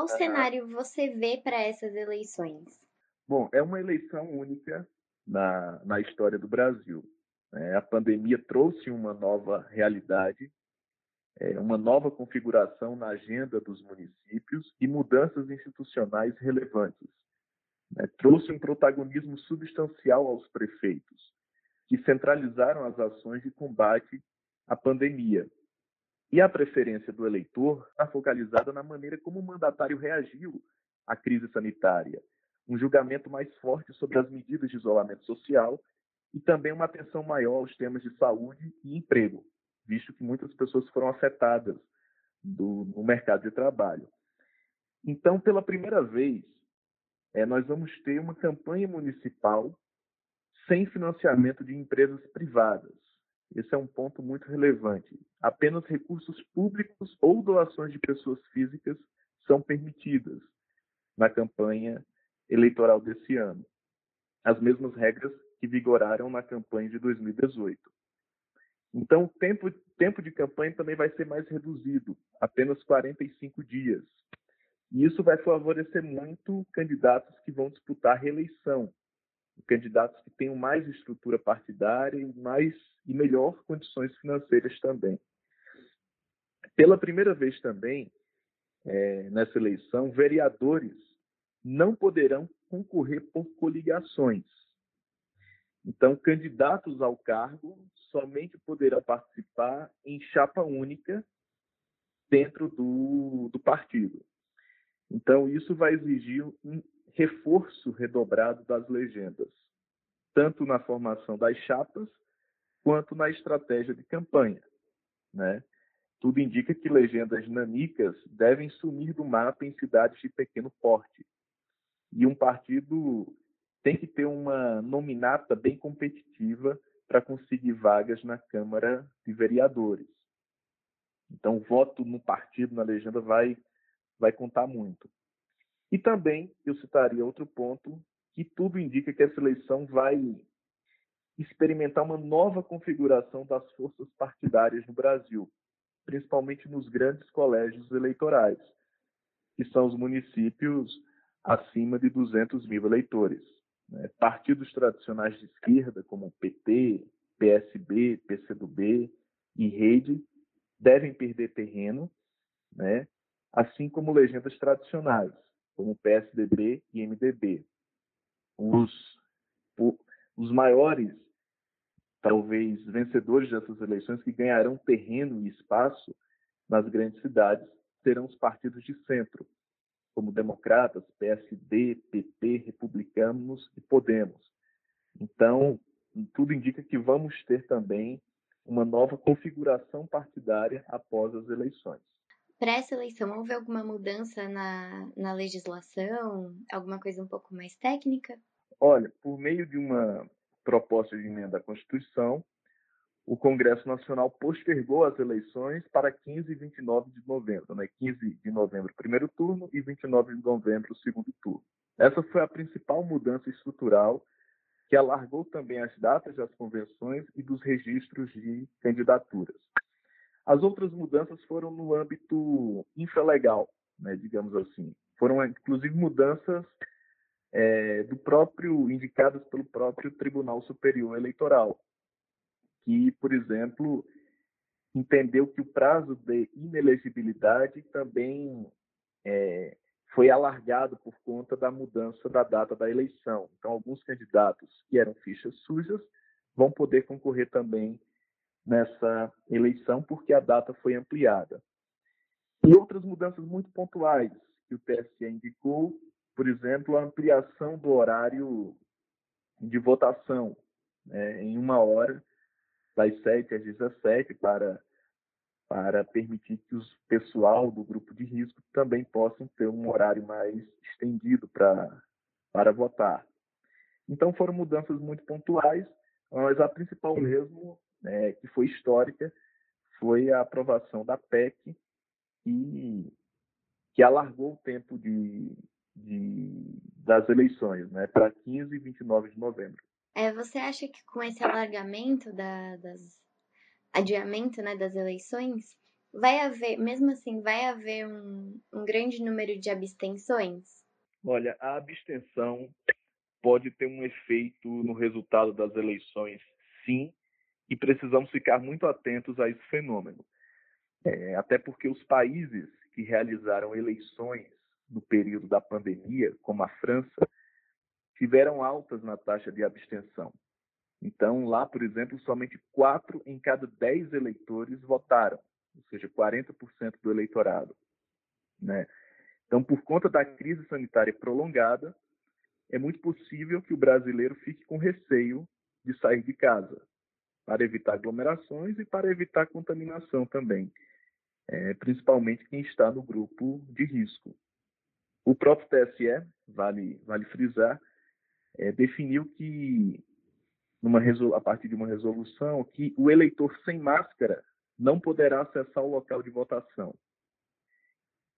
qual cenário você vê para essas eleições? Bom, é uma eleição única na, na história do Brasil. É, a pandemia trouxe uma nova realidade, é, uma nova configuração na agenda dos municípios e mudanças institucionais relevantes. Né? Trouxe um protagonismo substancial aos prefeitos, que centralizaram as ações de combate à pandemia. E a preferência do eleitor está focalizada na maneira como o mandatário reagiu à crise sanitária, um julgamento mais forte sobre as medidas de isolamento social e também uma atenção maior aos temas de saúde e emprego, visto que muitas pessoas foram afetadas do, no mercado de trabalho. Então, pela primeira vez, é, nós vamos ter uma campanha municipal sem financiamento de empresas privadas. Esse é um ponto muito relevante. Apenas recursos públicos ou doações de pessoas físicas são permitidas na campanha eleitoral desse ano. As mesmas regras que vigoraram na campanha de 2018. Então, o tempo, tempo de campanha também vai ser mais reduzido, apenas 45 dias. E isso vai favorecer muito candidatos que vão disputar reeleição, candidatos que tenham mais estrutura partidária e mais e melhor condições financeiras também. Pela primeira vez também é, nessa eleição, vereadores não poderão concorrer por coligações. Então, candidatos ao cargo somente poderão participar em chapa única dentro do, do partido. Então, isso vai exigir um reforço redobrado das legendas, tanto na formação das chapas quanto na estratégia de campanha. Né? Tudo indica que legendas nanicas devem sumir do mapa em cidades de pequeno porte. E um partido tem que ter uma nominata bem competitiva para conseguir vagas na Câmara de Vereadores. Então, o voto no partido, na legenda, vai, vai contar muito. E também eu citaria outro ponto que tudo indica que essa eleição vai experimentar uma nova configuração das forças partidárias no Brasil, principalmente nos grandes colégios eleitorais, que são os municípios acima de 200 mil eleitores. Né? Partidos tradicionais de esquerda, como PT, PSB, PCdoB e Rede, devem perder terreno, né? assim como legendas tradicionais, como PSDB e MDB. Os, os maiores, talvez, vencedores dessas eleições que ganharão terreno e espaço nas grandes cidades serão os partidos de centro, como democratas, PSD, PP, republicanos e Podemos. Então, tudo indica que vamos ter também uma nova configuração partidária após as eleições. Para essa eleição, houve alguma mudança na, na legislação? Alguma coisa um pouco mais técnica? Olha, por meio de uma proposta de emenda à Constituição, o Congresso Nacional postergou as eleições para 15 e 29 de novembro, né? 15 de novembro, primeiro turno, e 29 de novembro, segundo turno. Essa foi a principal mudança estrutural que alargou também as datas das convenções e dos registros de candidaturas. As outras mudanças foram no âmbito infralegal, né, digamos assim. Foram, inclusive, mudanças é, do próprio indicadas pelo próprio Tribunal Superior Eleitoral, que, por exemplo, entendeu que o prazo de inelegibilidade também é, foi alargado por conta da mudança da data da eleição. Então, alguns candidatos que eram fichas sujas vão poder concorrer também nessa eleição, porque a data foi ampliada. E outras mudanças muito pontuais que o TSE indicou, por exemplo, a ampliação do horário de votação né, em uma hora das 7 às 17 para, para permitir que o pessoal do grupo de risco também possam ter um horário mais estendido para, para votar. Então foram mudanças muito pontuais, mas a principal mesmo, né, que foi histórica, foi a aprovação da PEC e que alargou o tempo de, de, das eleições né, para 15 e 29 de novembro. É, você acha que com esse alargamento da, das adiamento né, das eleições, vai haver, mesmo assim, vai haver um, um grande número de abstenções? Olha, a abstenção pode ter um efeito no resultado das eleições, sim, e precisamos ficar muito atentos a esse fenômeno. É, até porque os países que realizaram eleições no período da pandemia, como a França, tiveram altas na taxa de abstenção. Então, lá, por exemplo, somente quatro em cada dez eleitores votaram, ou seja, 40% do eleitorado. Né? Então, por conta da crise sanitária prolongada, é muito possível que o brasileiro fique com receio de sair de casa, para evitar aglomerações e para evitar contaminação também, é, principalmente quem está no grupo de risco. O próprio TSE, vale, vale frisar, é, definiu que, numa, a partir de uma resolução, que o eleitor sem máscara não poderá acessar o local de votação.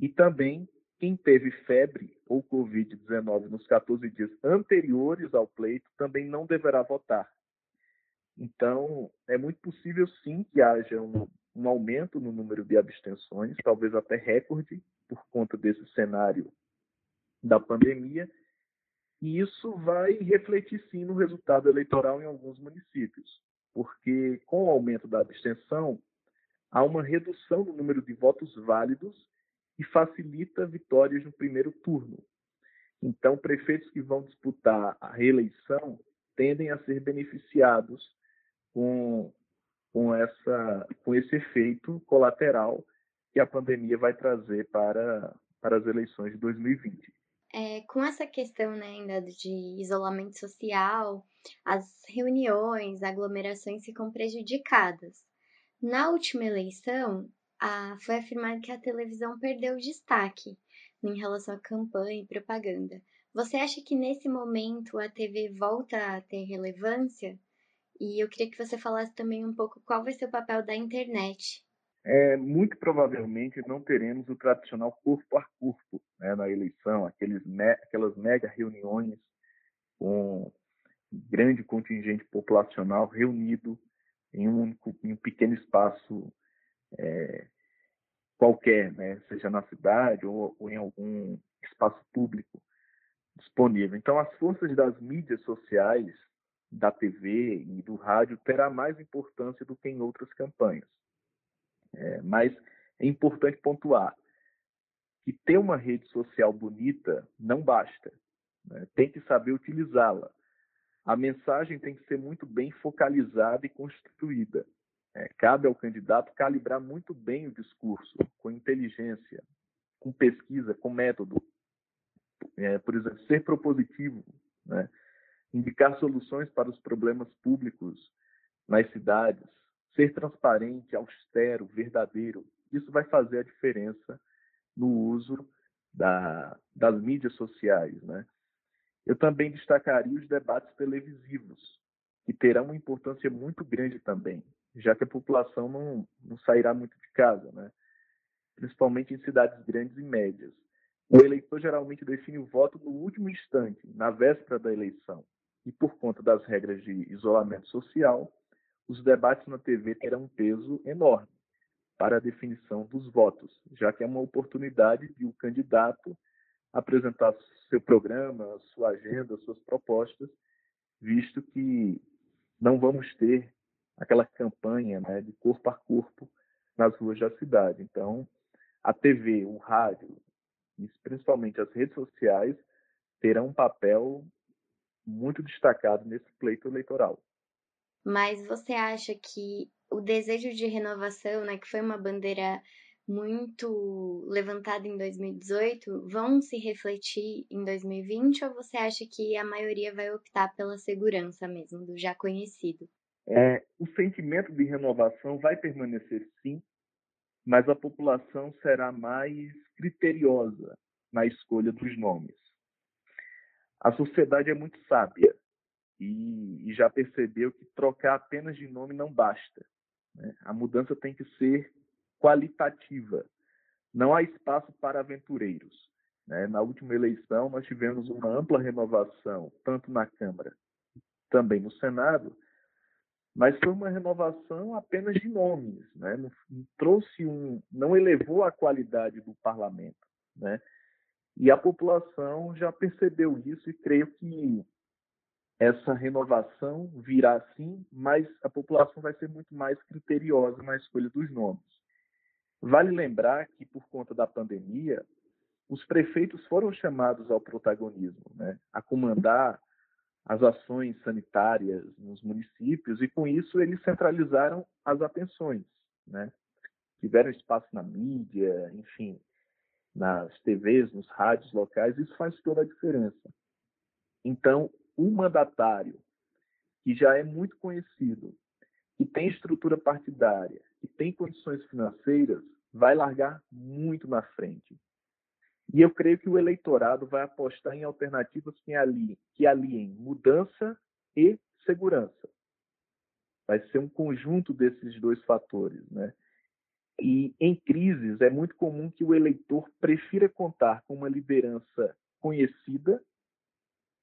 E também quem teve febre ou Covid-19 nos 14 dias anteriores ao pleito também não deverá votar. Então, é muito possível sim que haja um, um aumento no número de abstenções, talvez até recorde, por conta desse cenário da pandemia, e isso vai refletir sim no resultado eleitoral em alguns municípios, porque com o aumento da abstenção, há uma redução no número de votos válidos e facilita vitórias no primeiro turno. Então, prefeitos que vão disputar a reeleição tendem a ser beneficiados com, com, essa, com esse efeito colateral que a pandemia vai trazer para, para as eleições de 2020. É, com essa questão né, ainda de isolamento social, as reuniões, aglomerações ficam prejudicadas. Na última eleição, a, foi afirmado que a televisão perdeu destaque em relação à campanha e propaganda. Você acha que nesse momento a TV volta a ter relevância? E eu queria que você falasse também um pouco qual vai ser o papel da internet. É, muito provavelmente não teremos o tradicional corpo a corpo né, na eleição, aqueles me, aquelas mega reuniões com grande contingente populacional reunido em um, único, em um pequeno espaço é, qualquer, né? seja na cidade ou, ou, em algum espaço público disponível. Então, as forças das mídias sociais, da TV e do rádio terá mais importância do que em outras campanhas. É, mas é importante pontuar que ter uma rede social bonita não basta. Né? Tem que saber utilizá-la a mensagem tem que ser muito bem focalizada e construída. É, cabe ao candidato calibrar muito bem o discurso, com inteligência, com pesquisa, com método. É, por exemplo, ser propositivo, né? indicar soluções para os problemas públicos nas cidades, ser transparente, austero, verdadeiro. Isso vai fazer a diferença no uso da, das mídias sociais, né? Eu também destacaria os debates televisivos, que terão uma importância muito grande também, já que a população não, não sairá muito de casa, né? principalmente em cidades grandes e médias. O eleitor geralmente define o voto no último instante, na véspera da eleição, e por conta das regras de isolamento social, os debates na TV terão um peso enorme para a definição dos votos, já que é uma oportunidade de o candidato apresentar seu programa, sua agenda, suas propostas, visto que não vamos ter aquela campanha né, de corpo a corpo nas ruas da cidade. Então, a TV, o rádio, principalmente as redes sociais, terão um papel muito destacado nesse pleito eleitoral. Mas você acha que o desejo de renovação, né, que foi uma bandeira muito levantada em 2018 vão se refletir em 2020 ou você acha que a maioria vai optar pela segurança mesmo, do já conhecido? É, o sentimento de renovação vai permanecer sim, mas a população será mais criteriosa na escolha dos nomes. A sociedade é muito sábia e, e já percebeu que trocar apenas de nome não basta. Né? A mudança tem que ser qualitativa. Não há espaço para aventureiros. Né? Na última eleição, nós tivemos uma ampla renovação, tanto na Câmara também no Senado, mas foi uma renovação apenas de nomes, né? não, trouxe um, não elevou a qualidade do parlamento, né? E a população já percebeu isso e creio que essa renovação virá sim, mas a população vai ser muito mais criteriosa na escolha dos nomes. Vale lembrar que, por conta da pandemia, os prefeitos foram chamados ao protagonismo, né? a comandar as ações sanitárias nos municípios, e com isso eles centralizaram as atenções. Né? Tiveram espaço na mídia, enfim, nas TVs, nos rádios locais, isso faz toda a diferença. Então, um mandatário que já é muito conhecido, que tem estrutura partidária, que tem condições financeiras, vai largar muito na frente. E eu creio que o eleitorado vai apostar em alternativas que aliem, que aliem mudança e segurança. Vai ser um conjunto desses dois fatores, né? E em crises é muito comum que o eleitor prefira contar com uma liderança conhecida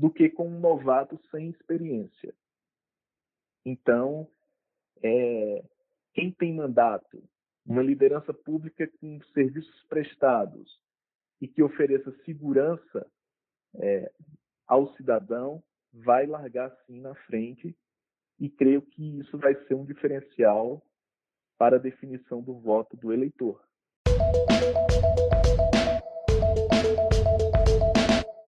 do que com um novato sem experiência. Então, é, quem tem mandato, uma liderança pública com serviços prestados e que ofereça segurança é, ao cidadão, vai largar sim na frente e creio que isso vai ser um diferencial para a definição do voto do eleitor.